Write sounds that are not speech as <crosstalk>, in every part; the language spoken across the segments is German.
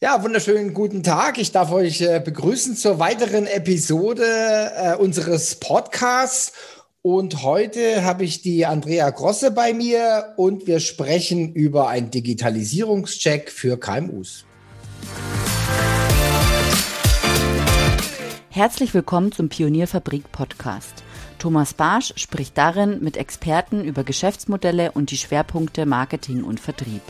Ja, wunderschönen guten Tag. Ich darf euch äh, begrüßen zur weiteren Episode äh, unseres Podcasts. Und heute habe ich die Andrea Grosse bei mir und wir sprechen über einen Digitalisierungscheck für KMUs. Herzlich willkommen zum Pionierfabrik Podcast. Thomas Barsch spricht darin mit Experten über Geschäftsmodelle und die Schwerpunkte Marketing und Vertrieb.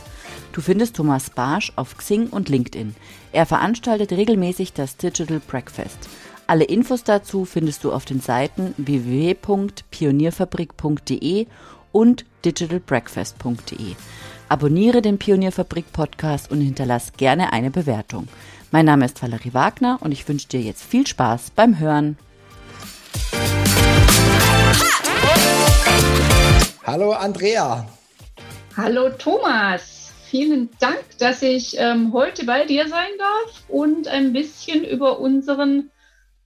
Du findest Thomas Barsch auf Xing und LinkedIn. Er veranstaltet regelmäßig das Digital Breakfast. Alle Infos dazu findest du auf den Seiten www.pionierfabrik.de und digitalbreakfast.de. Abonniere den Pionierfabrik Podcast und hinterlass gerne eine Bewertung. Mein Name ist Valerie Wagner und ich wünsche dir jetzt viel Spaß beim Hören. Hallo Andrea. Hallo Thomas vielen Dank, dass ich ähm, heute bei dir sein darf und ein bisschen über unseren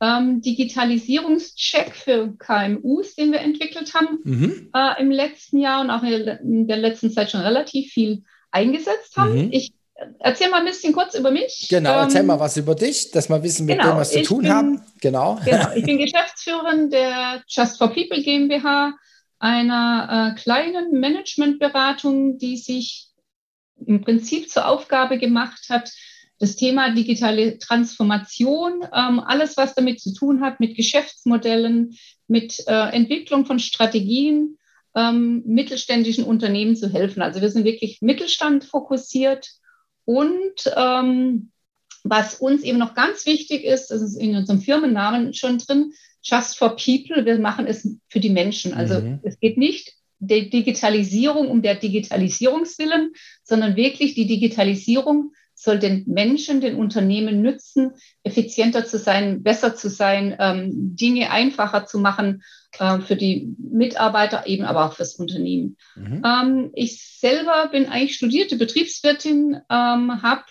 ähm, Digitalisierungscheck für KMUs, den wir entwickelt haben, mhm. äh, im letzten Jahr und auch in der letzten Zeit schon relativ viel eingesetzt haben. Mhm. Ich erzähl mal ein bisschen kurz über mich. Genau, erzähl ähm, mal was über dich, dass wir wissen, mit genau, dem was zu tun bin, haben. Genau. genau. Ich <laughs> bin Geschäftsführerin der Just for People GmbH, einer äh, kleinen Managementberatung, die sich im Prinzip zur Aufgabe gemacht hat, das Thema digitale Transformation, ähm, alles, was damit zu tun hat, mit Geschäftsmodellen, mit äh, Entwicklung von Strategien, ähm, mittelständischen Unternehmen zu helfen. Also wir sind wirklich Mittelstand fokussiert und ähm, was uns eben noch ganz wichtig ist, das ist in unserem Firmennamen schon drin, Just for People, wir machen es für die Menschen. Also mhm. es geht nicht der Digitalisierung um der Digitalisierungswillen, sondern wirklich die Digitalisierung soll den Menschen, den Unternehmen nützen, effizienter zu sein, besser zu sein, ähm, Dinge einfacher zu machen äh, für die Mitarbeiter, eben aber auch fürs Unternehmen. Mhm. Ähm, ich selber bin eigentlich studierte Betriebswirtin, ähm, habe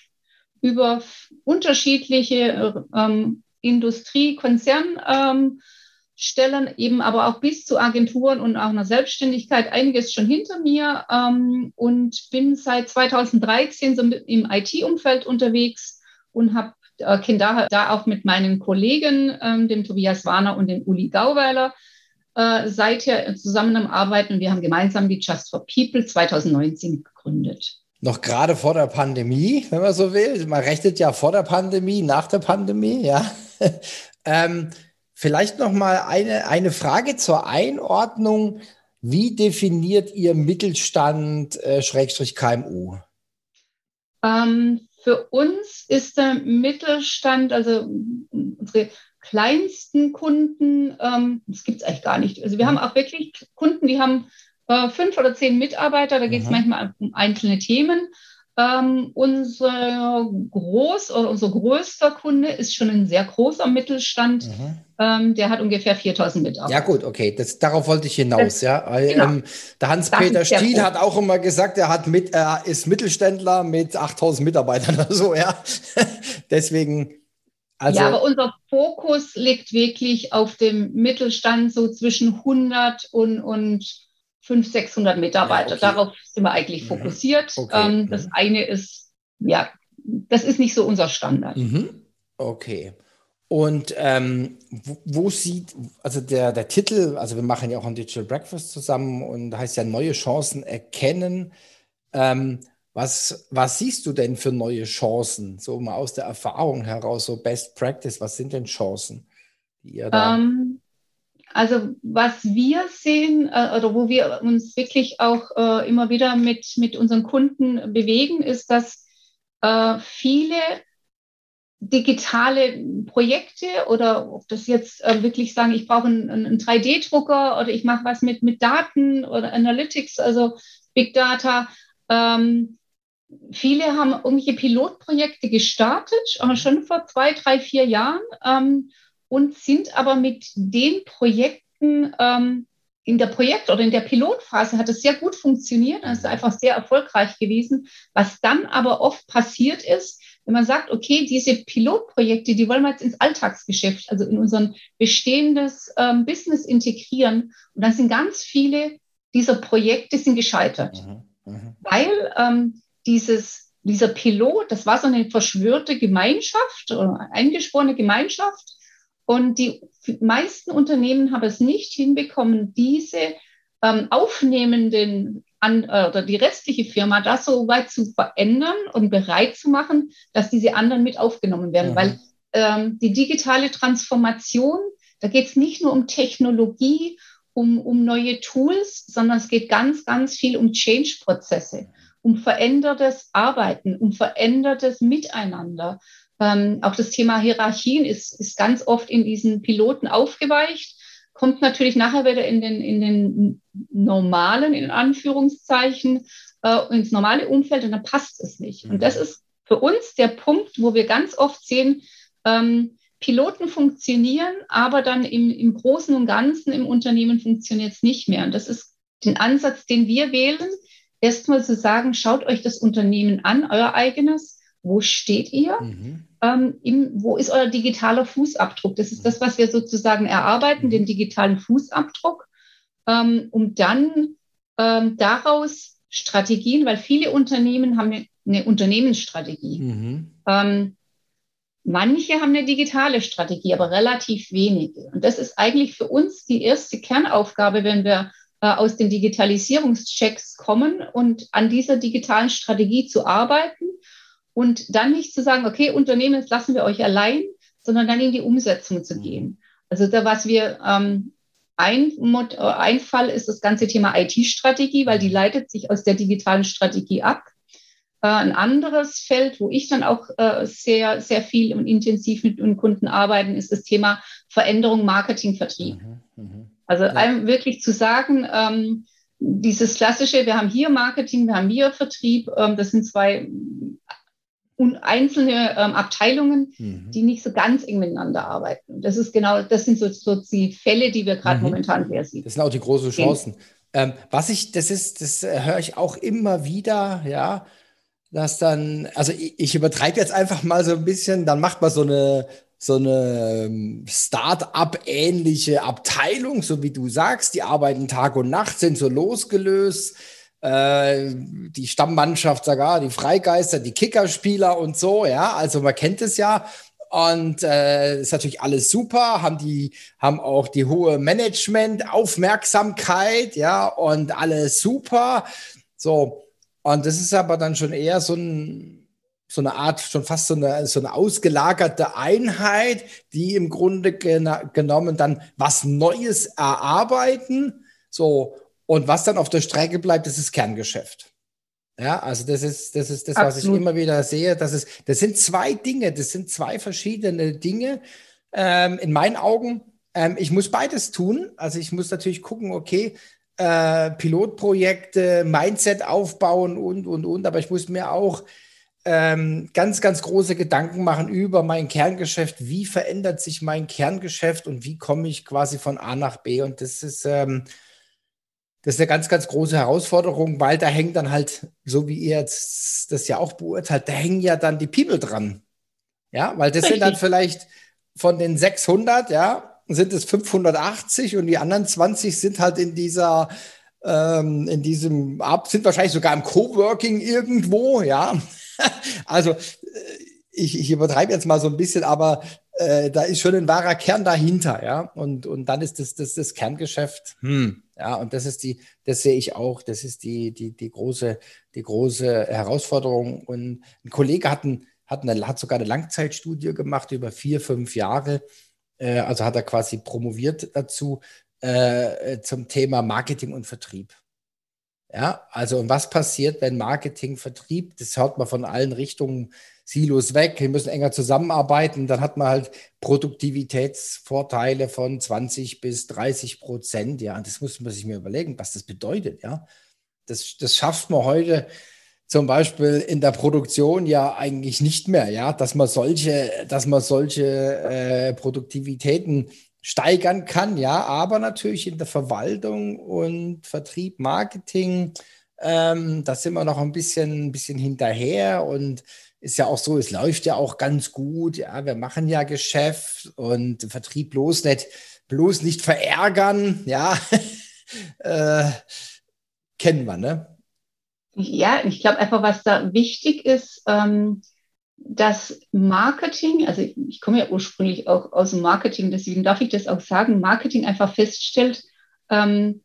über unterschiedliche ähm, Industrie, Konzern, ähm, eben aber auch bis zu Agenturen und auch einer Selbstständigkeit einiges schon hinter mir ähm, und bin seit 2013 so im IT-Umfeld unterwegs und habe äh, Kinder da auch mit meinen Kollegen, ähm, dem Tobias Warner und dem Uli Gauweiler, äh, seither zusammen am Arbeiten wir haben gemeinsam die Just for People 2019 gegründet. Noch gerade vor der Pandemie, wenn man so will. Man rechnet ja vor der Pandemie, nach der Pandemie, ja. <laughs> ähm, Vielleicht noch mal eine, eine Frage zur Einordnung. Wie definiert ihr Mittelstand äh, Schrägstrich KMU? Ähm, für uns ist der Mittelstand, also unsere kleinsten Kunden, ähm, das gibt es eigentlich gar nicht. Also wir haben auch wirklich Kunden, die haben äh, fünf oder zehn Mitarbeiter, da geht es manchmal um einzelne Themen. Ähm, unser groß oder unser größter Kunde ist schon ein sehr großer Mittelstand. Mhm. Ähm, der hat ungefähr 4000 Mitarbeiter. Ja, gut, okay. Das, darauf wollte ich hinaus. Das, ja. Genau. Ähm, der Hans-Peter Stiel hat auch immer gesagt, er hat mit, er ist Mittelständler mit 8000 Mitarbeitern oder so, ja. <laughs> Deswegen. Also, ja, aber unser Fokus liegt wirklich auf dem Mittelstand so zwischen 100 und, und 500, 600 Mitarbeiter. Ja, okay. Darauf sind wir eigentlich mhm. fokussiert. Okay. Ähm, das mhm. eine ist, ja, das ist nicht so unser Standard. Mhm. Okay. Und ähm, wo, wo, sieht, also der, der Titel, also wir machen ja auch ein Digital Breakfast zusammen und heißt ja neue Chancen erkennen. Ähm, was, was siehst du denn für neue Chancen? So mal aus der Erfahrung heraus, so Best Practice, was sind denn Chancen, die ihr da. Ähm, also was wir sehen äh, oder wo wir uns wirklich auch äh, immer wieder mit, mit unseren Kunden bewegen, ist, dass äh, viele digitale Projekte oder ob das jetzt wirklich sagen, ich brauche einen, einen 3D-Drucker oder ich mache was mit, mit Daten oder Analytics, also Big Data. Ähm, viele haben irgendwelche Pilotprojekte gestartet, schon vor zwei, drei, vier Jahren. Ähm, und sind aber mit den Projekten ähm, in der Projekt- oder in der Pilotphase hat es sehr gut funktioniert, es ist einfach sehr erfolgreich gewesen. Was dann aber oft passiert ist, wenn man sagt, okay, diese Pilotprojekte, die wollen wir jetzt ins Alltagsgeschäft, also in unser bestehendes ähm, Business integrieren. Und dann sind ganz viele dieser Projekte sind gescheitert, mhm, mh. weil ähm, dieses dieser Pilot, das war so eine verschwörte Gemeinschaft oder eingeschworene Gemeinschaft. Und die meisten Unternehmen haben es nicht hinbekommen, diese ähm, aufnehmenden an, äh, oder die restliche Firma das so weit zu verändern und bereit zu machen, dass diese anderen mit aufgenommen werden. Mhm. Weil ähm, die digitale Transformation, da geht es nicht nur um Technologie, um, um neue Tools, sondern es geht ganz, ganz viel um Change-Prozesse, um verändertes Arbeiten, um verändertes Miteinander. Ähm, auch das Thema Hierarchien ist, ist ganz oft in diesen Piloten aufgeweicht kommt natürlich nachher wieder in den, in den normalen, in Anführungszeichen, äh, ins normale Umfeld und dann passt es nicht. Mhm. Und das ist für uns der Punkt, wo wir ganz oft sehen, ähm, Piloten funktionieren, aber dann im, im Großen und Ganzen im Unternehmen funktioniert es nicht mehr. Und das ist den Ansatz, den wir wählen, erstmal zu sagen, schaut euch das Unternehmen an, euer eigenes, wo steht ihr? Mhm ähm, im, wo ist euer digitaler Fußabdruck? Das ist das, was wir sozusagen erarbeiten, den digitalen Fußabdruck, ähm, um dann ähm, daraus Strategien, weil viele Unternehmen haben eine, eine Unternehmensstrategie. Mhm. Ähm, manche haben eine digitale Strategie, aber relativ wenige. Und das ist eigentlich für uns die erste Kernaufgabe, wenn wir äh, aus den Digitalisierungschecks kommen und an dieser digitalen Strategie zu arbeiten und dann nicht zu sagen, okay, Unternehmen, jetzt lassen wir euch allein, sondern dann in die Umsetzung zu gehen. Also da, was wir ähm, ein, äh, ein Fall ist das ganze Thema IT-Strategie, weil die leitet sich aus der digitalen Strategie ab. Äh, ein anderes Feld, wo ich dann auch äh, sehr, sehr viel und intensiv mit den Kunden arbeiten, ist das Thema Veränderung Marketing, Vertrieb. Mhm, mh. Also ja. einem wirklich zu sagen, ähm, dieses klassische, wir haben hier Marketing, wir haben hier Vertrieb, ähm, das sind zwei und einzelne ähm, Abteilungen, mhm. die nicht so ganz eng miteinander arbeiten. Das ist genau, das sind so, so die Fälle, die wir gerade mhm. momentan sehr sehen. Das sind auch die großen Chancen. Ähm, was ich, das ist, das äh, höre ich auch immer wieder, ja, dass dann, also ich, ich übertreibe jetzt einfach mal so ein bisschen, dann macht man so eine, so eine ähm, Start-up-ähnliche Abteilung, so wie du sagst, die arbeiten Tag und Nacht, sind so losgelöst äh, die Stammmannschaft sogar, die Freigeister, die Kickerspieler und so, ja, also man kennt es ja. Und äh, ist natürlich alles super, haben die, haben auch die hohe Management-Aufmerksamkeit, ja, und alles super. So, und das ist aber dann schon eher so ein, so eine Art, schon fast so eine, so eine ausgelagerte Einheit, die im Grunde genommen dann was Neues erarbeiten. So, und was dann auf der Strecke bleibt, das ist Kerngeschäft. Ja, also das ist, das ist das, was Absolut. ich immer wieder sehe. Das, ist, das sind zwei Dinge, das sind zwei verschiedene Dinge. Ähm, in meinen Augen, ähm, ich muss beides tun. Also ich muss natürlich gucken, okay, äh, Pilotprojekte, Mindset aufbauen und, und, und. Aber ich muss mir auch ähm, ganz, ganz große Gedanken machen über mein Kerngeschäft. Wie verändert sich mein Kerngeschäft und wie komme ich quasi von A nach B? Und das ist, ähm, das ist eine ganz, ganz große Herausforderung, weil da hängt dann halt, so wie ihr jetzt das ja auch beurteilt, da hängen ja dann die People dran. Ja, weil das Richtig. sind dann vielleicht von den 600, ja, sind es 580 und die anderen 20 sind halt in dieser, ähm, in diesem, sind wahrscheinlich sogar im Coworking irgendwo, ja. <laughs> also, äh, ich, ich übertreibe jetzt mal so ein bisschen, aber äh, da ist schon ein wahrer Kern dahinter, ja. Und, und dann ist das, das, das Kerngeschäft, hm, ja, und das ist die, das sehe ich auch, das ist die, die, die große, die große Herausforderung. Und ein Kollege hat, ein, hat, eine, hat sogar eine Langzeitstudie gemacht über vier, fünf Jahre. Äh, also hat er quasi promoviert dazu äh, zum Thema Marketing und Vertrieb. Ja, also was passiert, wenn Marketing, Vertrieb, das hört man von allen Richtungen, Silos weg, wir müssen enger zusammenarbeiten, dann hat man halt Produktivitätsvorteile von 20 bis 30 Prozent. Ja, das muss man sich mir überlegen, was das bedeutet. Ja, das, das schafft man heute zum Beispiel in der Produktion ja eigentlich nicht mehr. Ja, dass man solche, dass man solche äh, Produktivitäten steigern kann. Ja, aber natürlich in der Verwaltung und Vertrieb, Marketing, ähm, da sind wir noch ein bisschen, ein bisschen hinterher und ist ja auch so, es läuft ja auch ganz gut. Ja, wir machen ja Geschäft und Vertrieb bloß nicht, bloß nicht verärgern. Ja, <laughs> äh, kennen wir, ne? Ja, ich glaube einfach, was da wichtig ist, ähm, dass Marketing, also ich, ich komme ja ursprünglich auch aus dem Marketing, deswegen darf ich das auch sagen, Marketing einfach feststellt, ähm,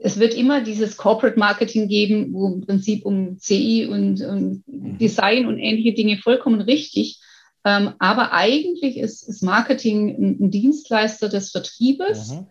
es wird immer dieses Corporate Marketing geben, wo im Prinzip um CI und, und mhm. Design und ähnliche Dinge vollkommen richtig. Ähm, aber eigentlich ist, ist Marketing ein, ein, Dienstleister des Vertriebes. Mhm.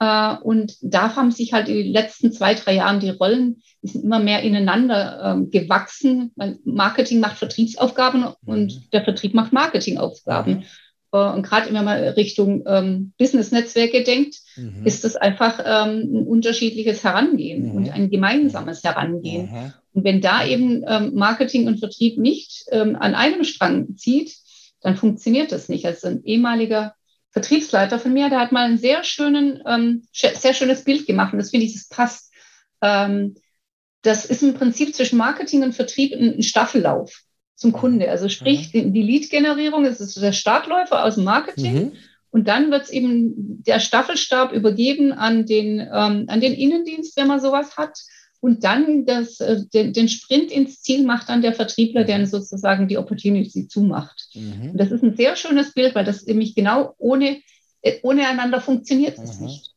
Äh, und da haben sich halt die letzten zwei, drei Jahren die Rollen, die sind immer mehr ineinander äh, gewachsen. Weil Marketing macht Vertriebsaufgaben mhm. und der Vertrieb macht Marketingaufgaben. Mhm. Und gerade wenn man mal Richtung ähm, Business-Netzwerke denkt, mhm. ist das einfach ähm, ein unterschiedliches Herangehen mhm. und ein gemeinsames Herangehen. Mhm. Und wenn da eben ähm, Marketing und Vertrieb nicht ähm, an einem Strang zieht, dann funktioniert das nicht. Also ein ehemaliger Vertriebsleiter von mir, der hat mal ein sehr schönen, ähm, sehr schönes Bild gemacht und das finde ich, das passt. Ähm, das ist im Prinzip zwischen Marketing und Vertrieb ein, ein Staffellauf zum Kunde. Also sprich, mhm. die Lead-Generierung ist der Startläufer aus dem Marketing. Mhm. Und dann wird es eben der Staffelstab übergeben an den, ähm, an den Innendienst, wenn man sowas hat. Und dann das, äh, den, den, Sprint ins Ziel macht dann der Vertriebler, der sozusagen die Opportunity zumacht. Mhm. Und das ist ein sehr schönes Bild, weil das nämlich genau ohne, äh, ohne einander funktioniert es mhm. nicht.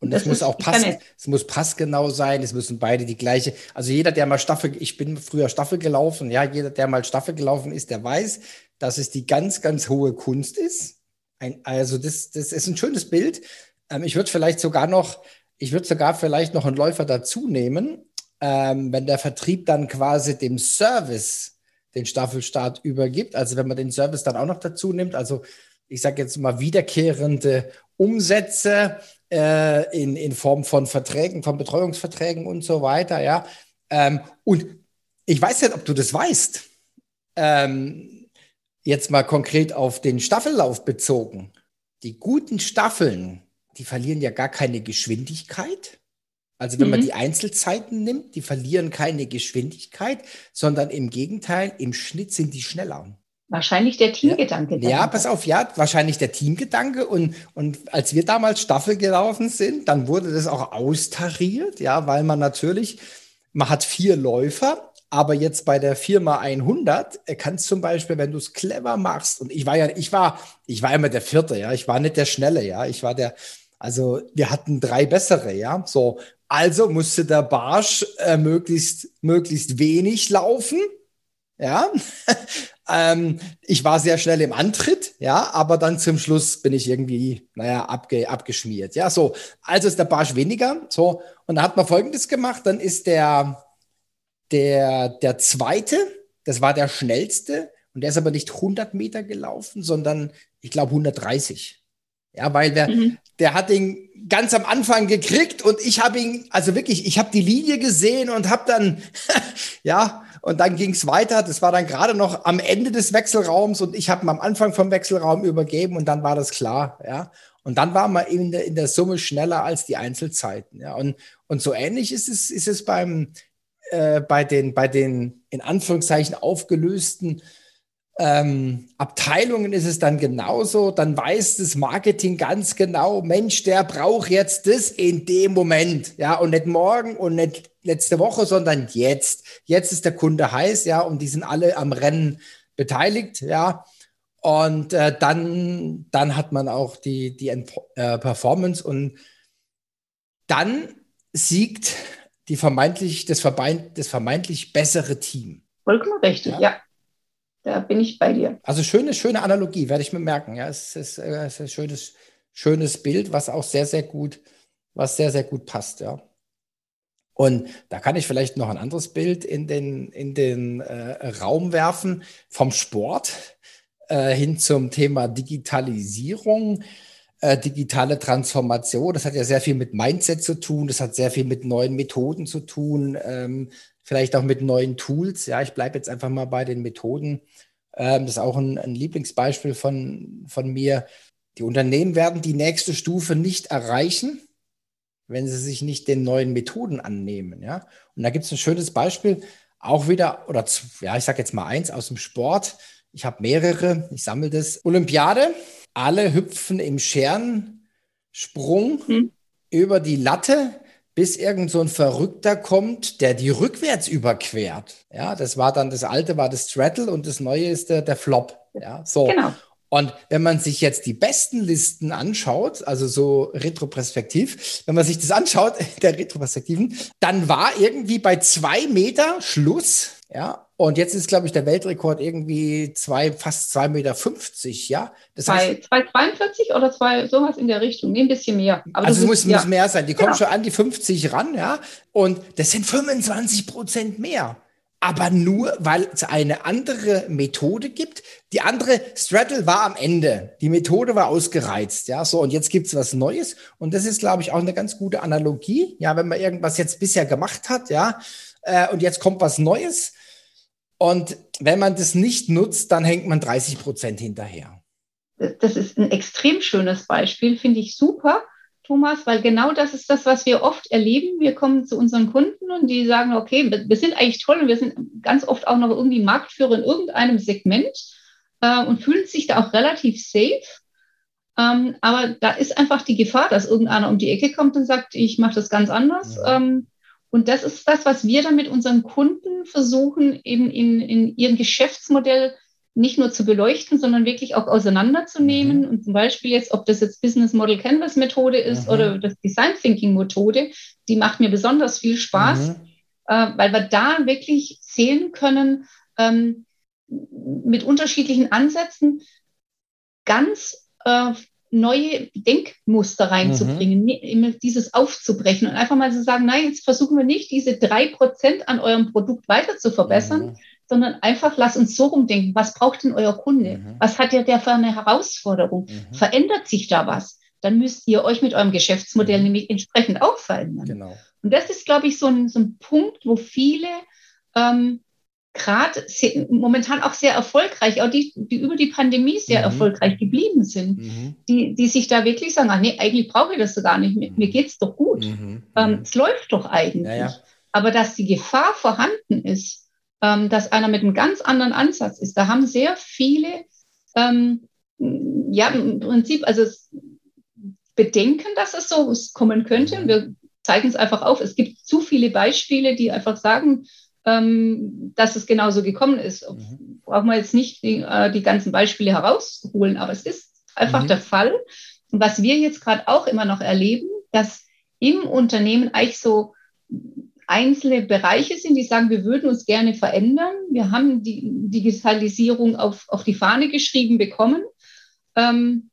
Und es muss auch passen, es muss passgenau sein, es müssen beide die gleiche, also jeder, der mal Staffel, ich bin früher Staffel gelaufen, ja, jeder, der mal Staffel gelaufen ist, der weiß, dass es die ganz, ganz hohe Kunst ist. Ein, also das, das ist ein schönes Bild. Ähm, ich würde vielleicht sogar noch, ich würde sogar vielleicht noch einen Läufer dazu nehmen, ähm, wenn der Vertrieb dann quasi dem Service den Staffelstart übergibt. Also wenn man den Service dann auch noch dazu nimmt, also ich sage jetzt mal wiederkehrende Umsätze äh, in, in Form von Verträgen, von Betreuungsverträgen und so weiter, ja. Ähm, und ich weiß nicht, ob du das weißt. Ähm, jetzt mal konkret auf den Staffellauf bezogen. Die guten Staffeln, die verlieren ja gar keine Geschwindigkeit. Also wenn mhm. man die Einzelzeiten nimmt, die verlieren keine Geschwindigkeit, sondern im Gegenteil, im Schnitt sind die schneller. Wahrscheinlich der Teamgedanke. Ja, ja, pass auf, ja, wahrscheinlich der Teamgedanke. Und, und als wir damals Staffel gelaufen sind, dann wurde das auch austariert, ja, weil man natürlich, man hat vier Läufer, aber jetzt bei der Firma 100 kannst zum Beispiel, wenn du es clever machst, und ich war ja, ich war, ich war immer der Vierte, ja, ich war nicht der Schnelle, ja, ich war der, also wir hatten drei bessere, ja, so. Also musste der Barsch äh, möglichst, möglichst wenig laufen, ja. <laughs> ähm, ich war sehr schnell im Antritt, ja, aber dann zum Schluss bin ich irgendwie, naja, abge, abgeschmiert. Ja, so. Also ist der Barsch weniger. So. Und da hat man folgendes gemacht: dann ist der, der, der zweite, das war der schnellste, und der ist aber nicht 100 Meter gelaufen, sondern ich glaube 130. Ja, weil der, mhm. der hat ihn ganz am Anfang gekriegt und ich habe ihn, also wirklich, ich habe die Linie gesehen und habe dann, <laughs> ja, und dann ging es weiter. Das war dann gerade noch am Ende des Wechselraums und ich habe am Anfang vom Wechselraum übergeben und dann war das klar, ja. Und dann war man in der, in der Summe schneller als die Einzelzeiten, ja. Und, und so ähnlich ist es, ist es beim, äh, bei den, bei den in Anführungszeichen aufgelösten ähm, Abteilungen ist es dann genauso. Dann weiß das Marketing ganz genau, Mensch, der braucht jetzt das in dem Moment. Ja, und nicht morgen und nicht letzte Woche, sondern jetzt. Jetzt ist der Kunde heiß, ja, und die sind alle am Rennen beteiligt, ja. Und äh, dann, dann hat man auch die, die äh, Performance und dann siegt die vermeintlich, das, vermeint, das vermeintlich bessere Team. Vollkommen richtig, ja. ja. Da bin ich bei dir. Also schöne, schöne Analogie, werde ich mir merken. Ja, es ist, äh, es ist ein schönes, schönes Bild, was auch sehr, sehr gut, was sehr, sehr gut passt, ja. Und da kann ich vielleicht noch ein anderes Bild in den, in den äh, Raum werfen vom Sport äh, hin zum Thema Digitalisierung, äh, digitale Transformation. Das hat ja sehr viel mit Mindset zu tun, das hat sehr viel mit neuen Methoden zu tun. Ähm, vielleicht auch mit neuen Tools. Ja, ich bleibe jetzt einfach mal bei den Methoden. Ähm, das ist auch ein, ein, Lieblingsbeispiel von, von mir. Die Unternehmen werden die nächste Stufe nicht erreichen, wenn sie sich nicht den neuen Methoden annehmen. Ja? Und da gibt es ein schönes Beispiel, auch wieder, oder ja, ich sage jetzt mal eins aus dem Sport. Ich habe mehrere, ich sammle das. Olympiade, alle hüpfen im Scherensprung hm. über die Latte bis irgend so ein Verrückter kommt, der die rückwärts überquert. Ja, das war dann, das alte war das Straddle und das neue ist der, der Flop. Ja, so. Genau. Und wenn man sich jetzt die besten Listen anschaut, also so retroperspektiv, wenn man sich das anschaut, <laughs> der Retroperspektiven, dann war irgendwie bei zwei Meter Schluss. Ja, und jetzt ist, glaube ich, der Weltrekord irgendwie zwei, fast 2,50 Meter, ja. Das heißt, 2,42 oder zwei, sowas in der Richtung, nee, ein bisschen mehr. Aber also es muss, ja. muss mehr sein. Die genau. kommen schon an die 50 ran, ja. Und das sind 25 Prozent mehr aber nur, weil es eine andere Methode gibt. Die andere Straddle war am Ende. Die Methode war ausgereizt, ja, so. Und jetzt gibt's was Neues. Und das ist, glaube ich, auch eine ganz gute Analogie. Ja, wenn man irgendwas jetzt bisher gemacht hat, ja, äh, und jetzt kommt was Neues. Und wenn man das nicht nutzt, dann hängt man 30 Prozent hinterher. Das ist ein extrem schönes Beispiel, finde ich super. Thomas, weil genau das ist das, was wir oft erleben. Wir kommen zu unseren Kunden und die sagen, okay, wir, sind eigentlich toll und wir sind ganz oft auch noch irgendwie Marktführer in irgendeinem Segment äh, und fühlen sich da auch relativ safe. Ähm, aber da ist einfach die Gefahr, dass irgendeiner um die Ecke kommt und sagt, ich mache das ganz anders. Ja. Ähm, und das ist das, was wir dann mit unseren Kunden versuchen, eben in, in ihrem Geschäftsmodell nicht nur zu beleuchten, sondern wirklich auch auseinanderzunehmen. Mhm. Und zum Beispiel jetzt, ob das jetzt Business Model Canvas Methode ist mhm. oder das Design Thinking Methode, die macht mir besonders viel Spaß, mhm. äh, weil wir da wirklich sehen können, ähm, mit unterschiedlichen Ansätzen ganz äh, neue Denkmuster reinzubringen, mhm. dieses aufzubrechen und einfach mal zu sagen, nein, jetzt versuchen wir nicht, diese drei Prozent an eurem Produkt weiter zu verbessern, mhm sondern einfach lass uns so rumdenken. Was braucht denn euer Kunde? Mhm. Was hat der, der für eine Herausforderung? Mhm. Verändert sich da was? Dann müsst ihr euch mit eurem Geschäftsmodell mhm. nämlich entsprechend auch verändern. Genau. Und das ist, glaube ich, so ein, so ein Punkt, wo viele ähm, gerade momentan auch sehr erfolgreich, auch die, die über die Pandemie sehr mhm. erfolgreich geblieben sind, mhm. die, die sich da wirklich sagen, ach nee, eigentlich brauche ich das so gar nicht, mir, mir geht es doch gut. Mhm. Ähm, mhm. es läuft doch eigentlich. Ja, ja. Aber dass die Gefahr vorhanden ist, ähm, dass einer mit einem ganz anderen Ansatz ist. Da haben sehr viele, ähm, ja, im Prinzip, also bedenken, dass es so kommen könnte. Wir zeigen es einfach auf. Es gibt zu viele Beispiele, die einfach sagen, ähm, dass es genauso gekommen ist. Mhm. Brauchen wir jetzt nicht die, äh, die, ganzen Beispiele herausholen, aber es ist einfach mhm. der Fall. Und was wir jetzt gerade auch immer noch erleben, dass im Unternehmen eigentlich so einzelne Bereiche sind, die sagen, wir würden uns gerne verändern. Wir haben die Digitalisierung auf, auf die Fahne geschrieben bekommen. Ähm,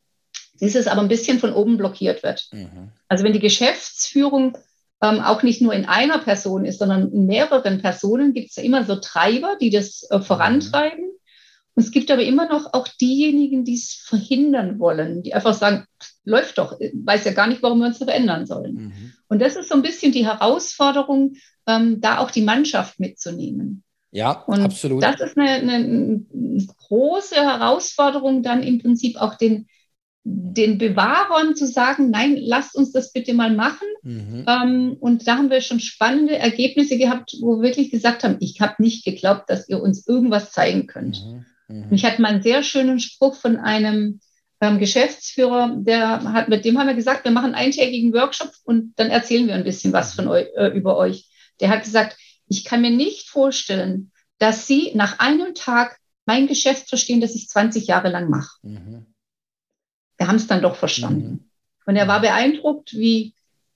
dieses aber ein bisschen von oben blockiert wird. Mhm. Also wenn die Geschäftsführung ähm, auch nicht nur in einer Person ist, sondern in mehreren Personen, gibt es immer so Treiber, die das äh, vorantreiben. Mhm. Und es gibt aber immer noch auch diejenigen, die es verhindern wollen, die einfach sagen, läuft doch, weiß ja gar nicht, warum wir uns verändern sollen. Mhm. Und das ist so ein bisschen die Herausforderung, ähm, da auch die Mannschaft mitzunehmen. Ja, und absolut. Das ist eine, eine, große Herausforderung, dann im Prinzip auch den, den Bewahrern zu sagen, nein, lasst uns das bitte mal machen. Mhm. Ähm, und da haben wir schon spannende Ergebnisse gehabt, wo wir wirklich gesagt haben, ich habe nicht geglaubt, dass ihr uns irgendwas zeigen könnt. Mhm. Mhm. Ich hatte mal einen sehr schönen Spruch von einem ähm, Geschäftsführer, der hat, mit dem haben wir gesagt, wir machen einen eintägigen Workshop und dann erzählen wir ein bisschen was von euch, äh, über euch. Der hat gesagt, ich kann mir nicht vorstellen, dass Sie nach einem Tag mein Geschäft verstehen, das ich 20 Jahre lang mache. Mhm. Wir haben es dann doch verstanden. Mhm. Und er war beeindruckt, wie,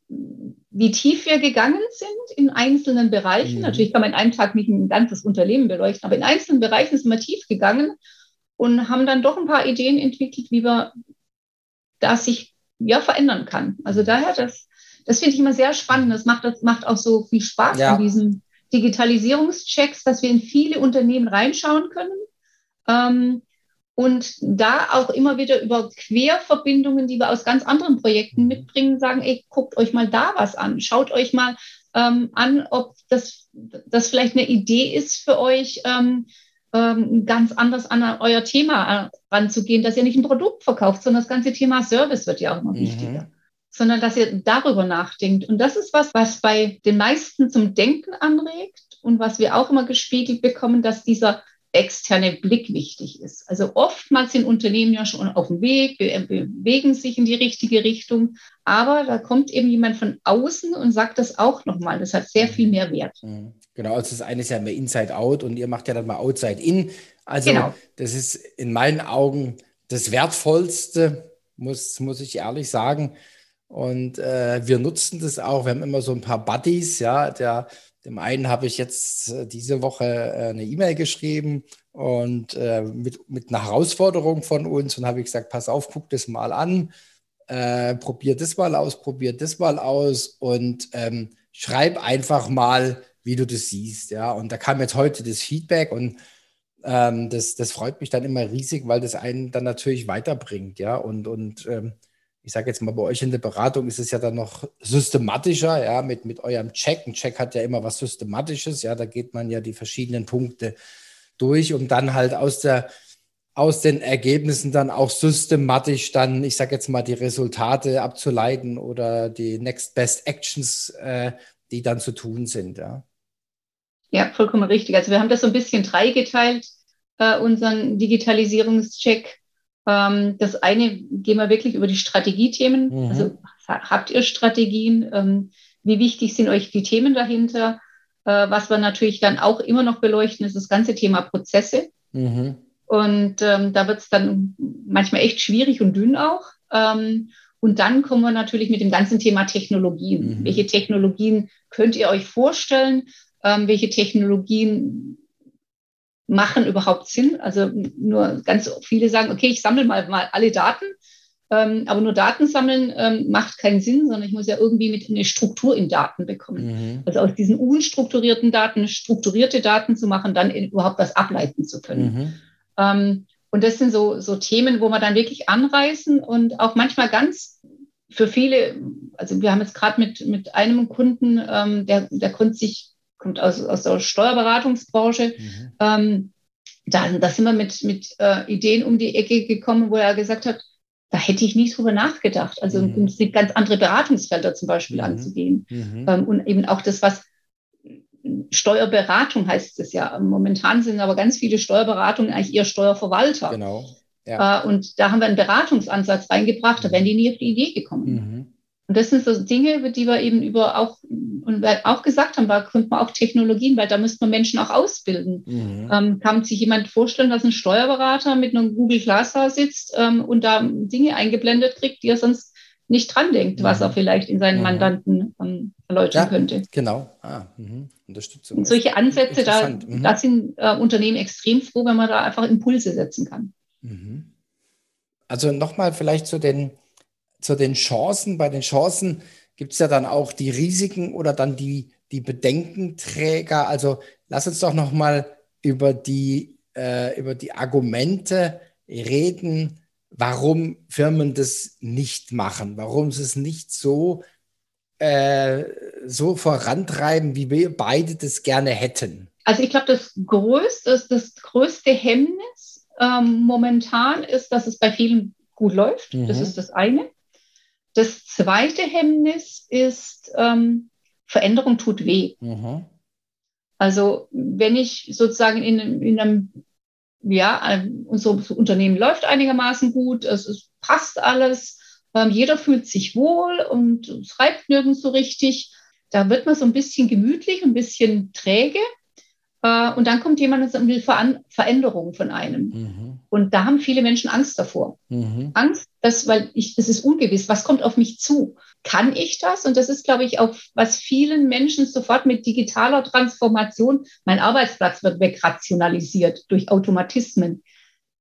wie tief wir gegangen sind in einzelnen Bereichen. Mhm. Natürlich kann man in einem Tag nicht ein ganzes Unternehmen beleuchten, aber in einzelnen Bereichen sind wir tief gegangen und haben dann doch ein paar Ideen entwickelt, wie wir das sich ja verändern kann. Also daher, das, das finde ich immer sehr spannend. Das macht, das macht auch so viel Spaß ja. an diesen Digitalisierungschecks, dass wir in viele Unternehmen reinschauen können. Ähm, und da auch immer wieder über Querverbindungen, die wir aus ganz anderen Projekten mhm. mitbringen, sagen, ey, guckt euch mal da was an, schaut euch mal ähm, an, ob das, das vielleicht eine Idee ist für euch, ähm, ähm, ganz anders an euer Thema äh, ranzugehen, dass ihr nicht ein Produkt verkauft, sondern das ganze Thema Service wird ja auch immer mhm. wichtiger sondern dass ihr darüber nachdenkt. Und das ist was, was bei den meisten zum Denken anregt und was wir auch immer gespiegelt bekommen, dass dieser externe Blick wichtig ist. Also oftmals sind Unternehmen ja schon auf dem Weg, bewegen sich in die richtige Richtung, aber da kommt eben jemand von außen und sagt das auch nochmal. Das hat sehr viel mehr Wert. Mhm. Genau, also das eine ist ja mehr Inside Out und ihr macht ja dann mal Outside In. Also genau. das ist in meinen Augen das Wertvollste, muss, muss ich ehrlich sagen. Und äh, wir nutzen das auch. Wir haben immer so ein paar Buddies, ja, der dem einen habe ich jetzt äh, diese Woche äh, eine E-Mail geschrieben und äh, mit, mit einer Herausforderung von uns und habe ich gesagt, pass auf, guck das mal an, äh, probier das mal aus, probier das mal aus und ähm, schreib einfach mal, wie du das siehst. Ja, und da kam jetzt heute das Feedback und ähm, das, das freut mich dann immer riesig, weil das einen dann natürlich weiterbringt. Ja, und, und ähm, ich sage jetzt mal, bei euch in der Beratung ist es ja dann noch systematischer, ja, mit, mit eurem Check. Ein Check hat ja immer was Systematisches, ja, da geht man ja die verschiedenen Punkte durch, um dann halt aus der aus den Ergebnissen dann auch systematisch dann, ich sage jetzt mal, die Resultate abzuleiten oder die Next Best Actions, äh, die dann zu tun sind. Ja. ja, vollkommen richtig. Also wir haben das so ein bisschen dreigeteilt, äh, unseren Digitalisierungscheck. Ähm, das eine gehen wir wirklich über die Strategiethemen. Mhm. Also habt ihr Strategien? Ähm, wie wichtig sind euch die Themen dahinter? Äh, was wir natürlich dann auch immer noch beleuchten, ist das ganze Thema Prozesse. Mhm. Und ähm, da wird es dann manchmal echt schwierig und dünn auch. Ähm, und dann kommen wir natürlich mit dem ganzen Thema Technologien. Mhm. Welche Technologien könnt ihr euch vorstellen? Ähm, welche Technologien machen überhaupt Sinn. Also nur ganz viele sagen, okay, ich sammle mal, mal alle Daten, ähm, aber nur Daten sammeln ähm, macht keinen Sinn, sondern ich muss ja irgendwie mit eine Struktur in Daten bekommen. Mhm. Also aus diesen unstrukturierten Daten strukturierte Daten zu machen, dann überhaupt was ableiten zu können. Mhm. Ähm, und das sind so, so Themen, wo wir dann wirklich anreißen und auch manchmal ganz für viele, also wir haben jetzt gerade mit, mit einem Kunden, ähm, der, der konnte sich kommt aus, aus der Steuerberatungsbranche. Mhm. Ähm, da, da sind wir mit, mit äh, Ideen um die Ecke gekommen, wo er gesagt hat, da hätte ich nicht drüber nachgedacht. Also mhm. um ganz andere Beratungsfelder zum Beispiel mhm. anzugehen. Mhm. Ähm, und eben auch das, was Steuerberatung heißt es ja. Momentan sind aber ganz viele Steuerberatungen eigentlich eher Steuerverwalter. Genau. Ja. Äh, und da haben wir einen Beratungsansatz reingebracht, da wären die nie auf die Idee gekommen. Und das sind so Dinge, über die wir eben über auch, und auch gesagt haben, da könnte man auch Technologien, weil da müsste man Menschen auch ausbilden. Mhm. Ähm, kann sich jemand vorstellen, dass ein Steuerberater mit einem Google Glass da sitzt ähm, und da Dinge eingeblendet kriegt, die er sonst nicht dran denkt, mhm. was er vielleicht in seinen mhm. Mandanten ähm, erläutern ja, könnte. Genau. Ah, mhm. Unterstützung. Und solche Ansätze, da, mhm. da sind äh, Unternehmen extrem froh, wenn man da einfach Impulse setzen kann. Mhm. Also nochmal vielleicht zu den zu den Chancen. Bei den Chancen gibt es ja dann auch die Risiken oder dann die, die Bedenkenträger. Also lass uns doch noch mal über die, äh, über die Argumente reden, warum Firmen das nicht machen, warum sie es nicht so, äh, so vorantreiben, wie wir beide das gerne hätten. Also ich glaube, das größte, das größte Hemmnis ähm, momentan ist, dass es bei vielen gut läuft. Mhm. Das ist das eine. Das zweite Hemmnis ist, ähm, Veränderung tut weh. Mhm. Also wenn ich sozusagen in, in einem, ja, unser Unternehmen läuft einigermaßen gut, es, es passt alles, ähm, jeder fühlt sich wohl und es reibt nirgends so richtig. Da wird man so ein bisschen gemütlich, ein bisschen träge. Äh, und dann kommt jemand und will Veränderungen von einem. Mhm. Und da haben viele Menschen Angst davor. Mhm. Angst, dass, weil ich, das ist ungewiss. Was kommt auf mich zu? Kann ich das? Und das ist, glaube ich, auch, was vielen Menschen sofort mit digitaler Transformation, mein Arbeitsplatz wird wegrationalisiert durch Automatismen.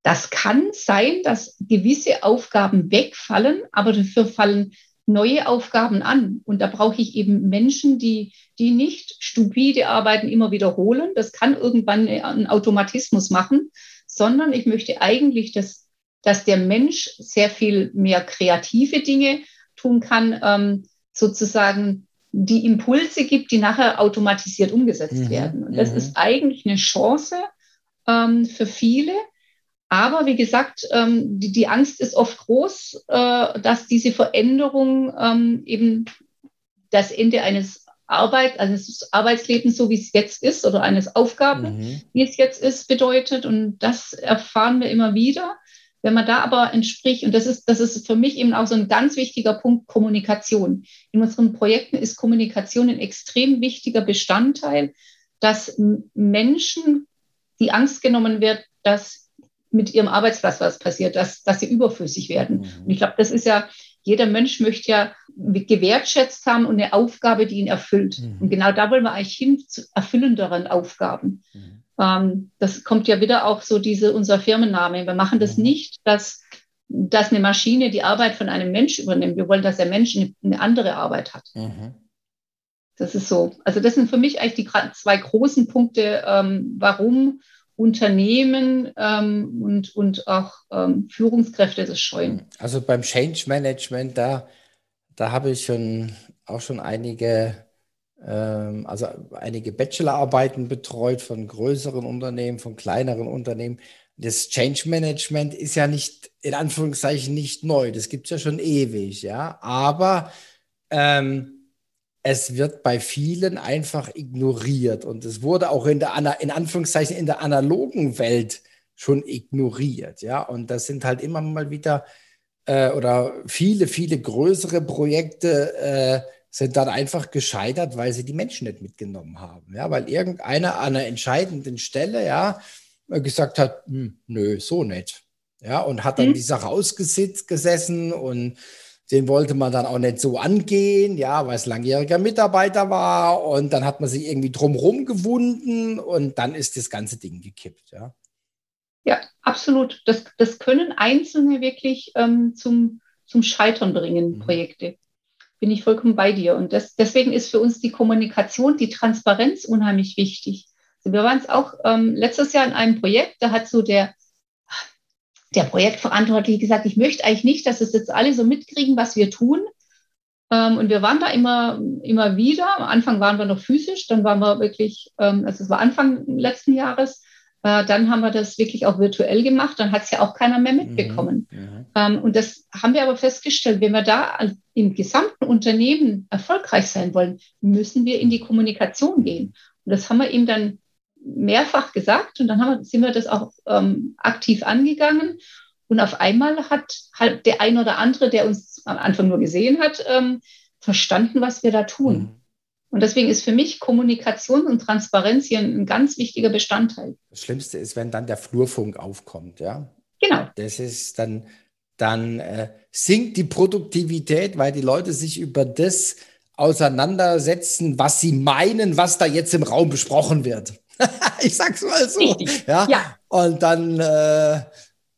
Das kann sein, dass gewisse Aufgaben wegfallen, aber dafür fallen neue Aufgaben an. Und da brauche ich eben Menschen, die, die nicht stupide Arbeiten immer wiederholen. Das kann irgendwann ein Automatismus machen, sondern ich möchte eigentlich, dass, dass der Mensch sehr viel mehr kreative Dinge tun kann, ähm, sozusagen die Impulse gibt, die nachher automatisiert umgesetzt mhm, werden. Und das mhm. ist eigentlich eine Chance ähm, für viele, aber wie gesagt, ähm, die, die, Angst ist oft groß, äh, dass diese Veränderung ähm, eben das Ende eines Arbeit, also das Arbeitsleben so, wie es jetzt ist, oder eines Aufgaben, mhm. wie es jetzt ist, bedeutet. Und das erfahren wir immer wieder. Wenn man da aber entspricht, und das ist, das ist für mich eben auch so ein ganz wichtiger Punkt, Kommunikation. In unseren Projekten ist Kommunikation ein extrem wichtiger Bestandteil, dass Menschen die Angst genommen wird, dass mit ihrem Arbeitsplatz was passiert, dass, dass sie überflüssig werden. Mhm. Und ich glaube, das ist ja, jeder Mensch möchte ja gewertschätzt haben und eine Aufgabe, die ihn erfüllt. Mhm. Und genau da wollen wir eigentlich hin zu erfüllenderen Aufgaben. Mhm. Ähm, das kommt ja wieder auch so diese, unser Firmenname. Wir machen das mhm. nicht, dass, dass eine Maschine die Arbeit von einem Mensch übernimmt. Wir wollen, dass der Mensch eine, eine andere Arbeit hat. Mhm. Das ist so. Also das sind für mich eigentlich die zwei großen Punkte, ähm, warum Unternehmen ähm, und, und auch ähm, Führungskräfte das scheuen. Also beim Change Management, da, da habe ich schon auch schon einige, ähm, also einige Bachelorarbeiten betreut von größeren Unternehmen, von kleineren Unternehmen. Das Change Management ist ja nicht, in Anführungszeichen, nicht neu. Das gibt es ja schon ewig, ja. Aber ähm, es wird bei vielen einfach ignoriert. Und es wurde auch in der, in Anführungszeichen, in der analogen Welt schon ignoriert. Ja, und das sind halt immer mal wieder äh, oder viele, viele größere Projekte äh, sind dann einfach gescheitert, weil sie die Menschen nicht mitgenommen haben. Ja, weil irgendeiner an einer entscheidenden Stelle, ja, gesagt hat, hm, nö, so nicht. Ja, und hat dann mhm. die Sache ausgesessen und den wollte man dann auch nicht so angehen, ja, weil es langjähriger Mitarbeiter war und dann hat man sich irgendwie drumherum gewunden und dann ist das ganze Ding gekippt, ja. Ja, absolut. Das, das können Einzelne wirklich ähm, zum, zum Scheitern bringen, mhm. Projekte. Bin ich vollkommen bei dir. Und das, deswegen ist für uns die Kommunikation, die Transparenz unheimlich wichtig. Also wir waren es auch ähm, letztes Jahr in einem Projekt, da hat so der der Projektverantwortliche gesagt, ich möchte eigentlich nicht, dass es jetzt alle so mitkriegen, was wir tun. Ähm, und wir waren da immer, immer wieder. Am Anfang waren wir noch physisch, dann waren wir wirklich, ähm, also es war Anfang letzten Jahres, äh, dann haben wir das wirklich auch virtuell gemacht, dann hat es ja auch keiner mehr mitbekommen. Mhm, ähm, und das haben wir aber festgestellt, wenn wir da im gesamten Unternehmen erfolgreich sein wollen, müssen wir in die Kommunikation gehen. Und das haben wir ihm dann mehrfach gesagt und dann wir, sind wir das auch ähm, aktiv angegangen. Und auf einmal hat halt der ein oder andere, der uns am Anfang nur gesehen hat, ähm, verstanden, was wir da tun. Mhm. Und deswegen ist für mich Kommunikation und Transparenz hier ein, ein ganz wichtiger Bestandteil. Das Schlimmste ist, wenn dann der Flurfunk aufkommt, ja. Genau. Das ist dann, dann äh, sinkt die Produktivität, weil die Leute sich über das auseinandersetzen, was sie meinen, was da jetzt im Raum besprochen wird. <laughs> ich sag's mal so. Ja? ja? Und dann, äh,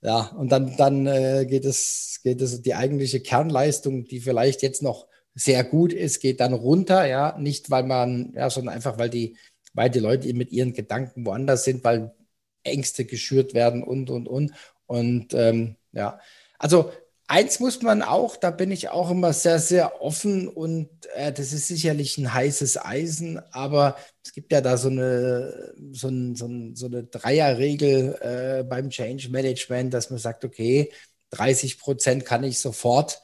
ja, und dann, dann äh, geht es, geht es, die eigentliche Kernleistung, die vielleicht jetzt noch sehr gut ist, geht dann runter, ja, nicht weil man, ja, sondern einfach, weil die, weil die Leute mit ihren Gedanken woanders sind, weil Ängste geschürt werden und, und, und. Und ähm, ja, also eins muss man auch, da bin ich auch immer sehr, sehr offen und äh, das ist sicherlich ein heißes Eisen, aber es gibt ja da so eine, so, ein, so, ein, so eine Dreierregel äh, beim Change Management, dass man sagt, okay, 30 Prozent kann ich sofort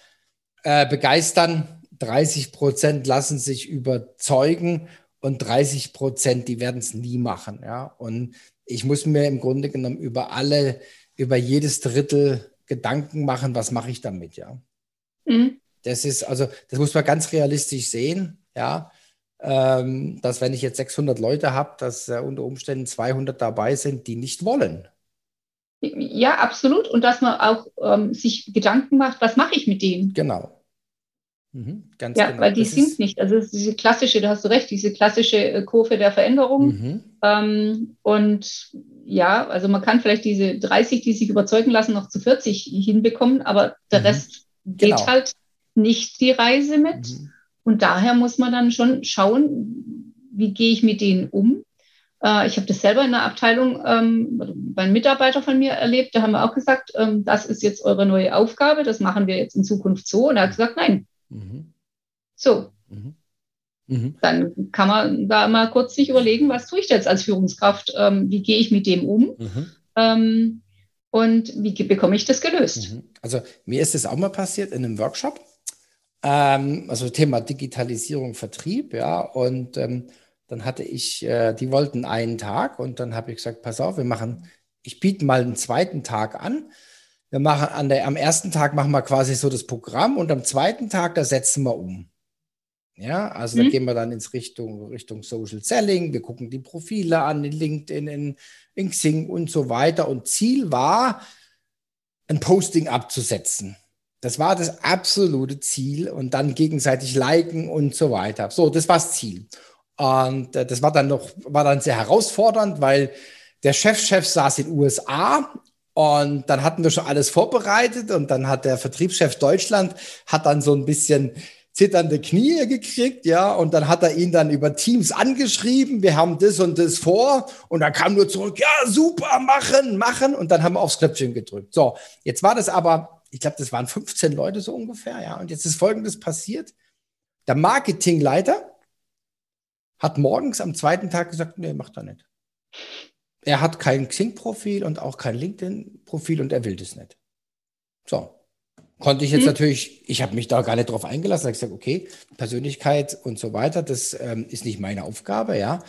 äh, begeistern, 30 Prozent lassen sich überzeugen und 30 Prozent, die werden es nie machen. Ja? Und ich muss mir im Grunde genommen über alle, über jedes Drittel Gedanken machen, was mache ich damit, ja. Mhm. Das ist, also, das muss man ganz realistisch sehen, ja. Ähm, dass wenn ich jetzt 600 Leute habe, dass äh, unter Umständen 200 dabei sind, die nicht wollen. Ja, absolut. Und dass man auch ähm, sich Gedanken macht, was mache ich mit denen? Genau. Mhm, ja, genau. weil die das sind nicht. Also diese klassische, da hast du recht, diese klassische äh, Kurve der Veränderung. Mhm. Ähm, und ja, also man kann vielleicht diese 30, die sich überzeugen lassen, noch zu 40 hinbekommen, aber der mhm. Rest geht genau. halt nicht die Reise mit. Mhm. Und daher muss man dann schon schauen, wie gehe ich mit denen um. Äh, ich habe das selber in der Abteilung ähm, bei einem Mitarbeiter von mir erlebt, da haben wir auch gesagt, ähm, das ist jetzt eure neue Aufgabe, das machen wir jetzt in Zukunft so. Und er hat gesagt, nein, Mhm. So. Mhm. Mhm. Dann kann man da mal kurz sich überlegen, was tue ich jetzt als Führungskraft? Ähm, wie gehe ich mit dem um? Mhm. Ähm, und wie bekomme ich das gelöst? Mhm. Also mir ist das auch mal passiert in einem Workshop. Ähm, also Thema Digitalisierung, Vertrieb, ja. Und ähm, dann hatte ich, äh, die wollten einen Tag und dann habe ich gesagt, pass auf, wir machen, ich biete mal einen zweiten Tag an. Wir machen an der, am ersten Tag machen wir quasi so das Programm und am zweiten Tag, da setzen wir um. Ja, also mhm. da gehen wir dann ins Richtung, Richtung Social Selling, wir gucken die Profile an, in LinkedIn, in, in Xing und so weiter. Und Ziel war, ein Posting abzusetzen. Das war das absolute Ziel und dann gegenseitig liken und so weiter. So, das war das Ziel. Und äh, das war dann noch, war dann sehr herausfordernd, weil der Chefchef -Chef saß in den USA und dann hatten wir schon alles vorbereitet und dann hat der Vertriebschef Deutschland hat dann so ein bisschen zitternde Knie gekriegt, ja, und dann hat er ihn dann über Teams angeschrieben, wir haben das und das vor und dann kam nur zurück, ja, super, machen, machen und dann haben wir aufs Knöpfchen gedrückt. So, jetzt war das aber, ich glaube, das waren 15 Leute so ungefähr, ja, und jetzt ist Folgendes passiert. Der Marketingleiter hat morgens am zweiten Tag gesagt, nee, macht er nicht. Er hat kein Xing-Profil und auch kein LinkedIn-Profil und er will das nicht. So, konnte ich jetzt hm. natürlich, ich habe mich da gar nicht drauf eingelassen, habe gesagt, okay, Persönlichkeit und so weiter, das ähm, ist nicht meine Aufgabe, ja.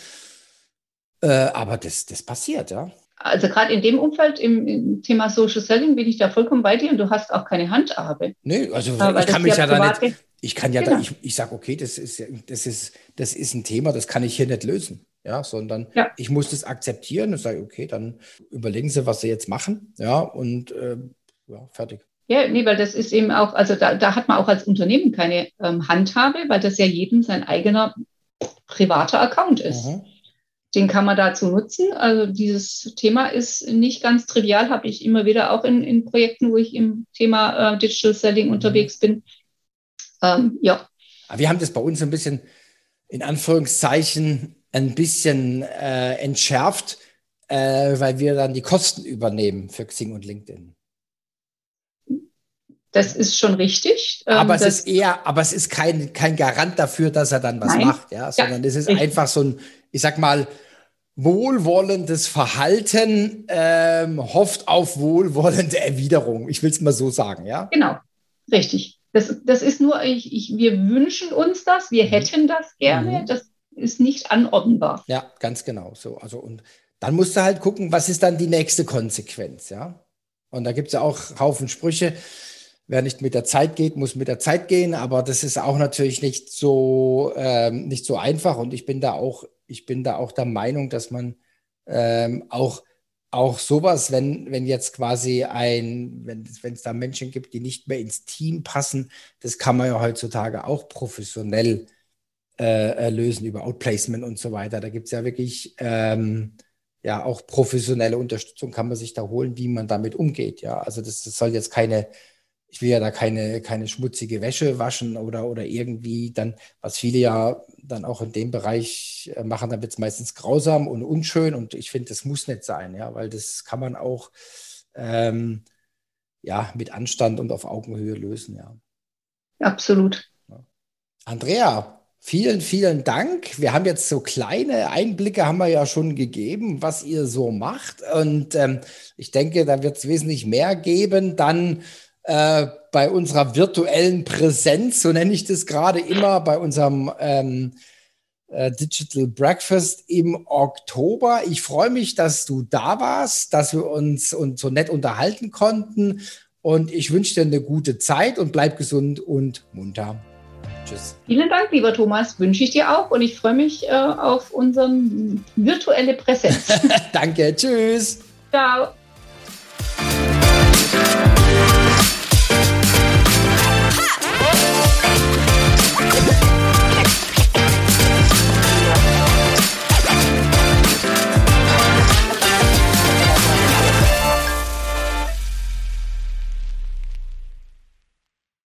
Äh, aber das, das passiert, ja. Also gerade in dem Umfeld, im, im, Thema Social Selling, bin ich da vollkommen bei dir und du hast auch keine Handhabe. Nee, also aber ich kann mich ja da nicht, ich kann ja genau. da, ich, ich sage, okay, das ist, das, ist, das ist ein Thema, das kann ich hier nicht lösen. Ja, sondern ja. ich muss das akzeptieren und sage, okay, dann überlegen Sie, was Sie jetzt machen. Ja, und äh, ja, fertig. Ja, nee, weil das ist eben auch, also da, da hat man auch als Unternehmen keine ähm, Handhabe, weil das ja jedem sein eigener privater Account ist. Mhm. Den kann man dazu nutzen. Also dieses Thema ist nicht ganz trivial, habe ich immer wieder auch in, in Projekten, wo ich im Thema äh, Digital Selling mhm. unterwegs bin. Ähm, ja. Wir haben das bei uns ein bisschen in Anführungszeichen ein bisschen äh, entschärft, äh, weil wir dann die Kosten übernehmen für Xing und LinkedIn. Das ist schon richtig. Ähm, aber es ist eher, aber es ist kein, kein Garant dafür, dass er dann was Nein. macht, ja, sondern ja, es ist richtig. einfach so ein, ich sag mal, wohlwollendes Verhalten ähm, hofft auf wohlwollende Erwiderung. Ich will es mal so sagen, ja? Genau, richtig. Das, das ist nur, ich, ich, wir wünschen uns das, wir mhm. hätten das gerne, mhm. das ist nicht anordnbar. Ja, ganz genau so. Also und dann musst du halt gucken, was ist dann die nächste Konsequenz, ja? Und da gibt es ja auch Haufen Sprüche wer nicht mit der Zeit geht, muss mit der Zeit gehen. Aber das ist auch natürlich nicht so, ähm, nicht so einfach. Und ich bin da auch, ich bin da auch der Meinung, dass man ähm, auch, auch sowas, wenn, wenn jetzt quasi ein, wenn es da Menschen gibt, die nicht mehr ins Team passen, das kann man ja heutzutage auch professionell äh, lösen über Outplacement und so weiter. Da gibt es ja wirklich ähm, ja auch professionelle Unterstützung, kann man sich da holen, wie man damit umgeht. Ja, also das, das soll jetzt keine ich will ja da keine, keine schmutzige Wäsche waschen oder, oder irgendwie dann, was viele ja dann auch in dem Bereich äh, machen, dann wird es meistens grausam und unschön und ich finde, das muss nicht sein, ja, weil das kann man auch ähm, ja, mit Anstand und auf Augenhöhe lösen, ja. Absolut. Andrea, vielen, vielen Dank. Wir haben jetzt so kleine Einblicke, haben wir ja schon gegeben, was ihr so macht. Und ähm, ich denke, da wird es wesentlich mehr geben. Dann äh, bei unserer virtuellen Präsenz, so nenne ich das gerade immer, bei unserem ähm, äh, Digital Breakfast im Oktober. Ich freue mich, dass du da warst, dass wir uns, uns so nett unterhalten konnten. Und ich wünsche dir eine gute Zeit und bleib gesund und munter. Tschüss. Vielen Dank, lieber Thomas. Wünsche ich dir auch und ich freue mich äh, auf unsere virtuelle Präsenz. <laughs> Danke. Tschüss. Ciao.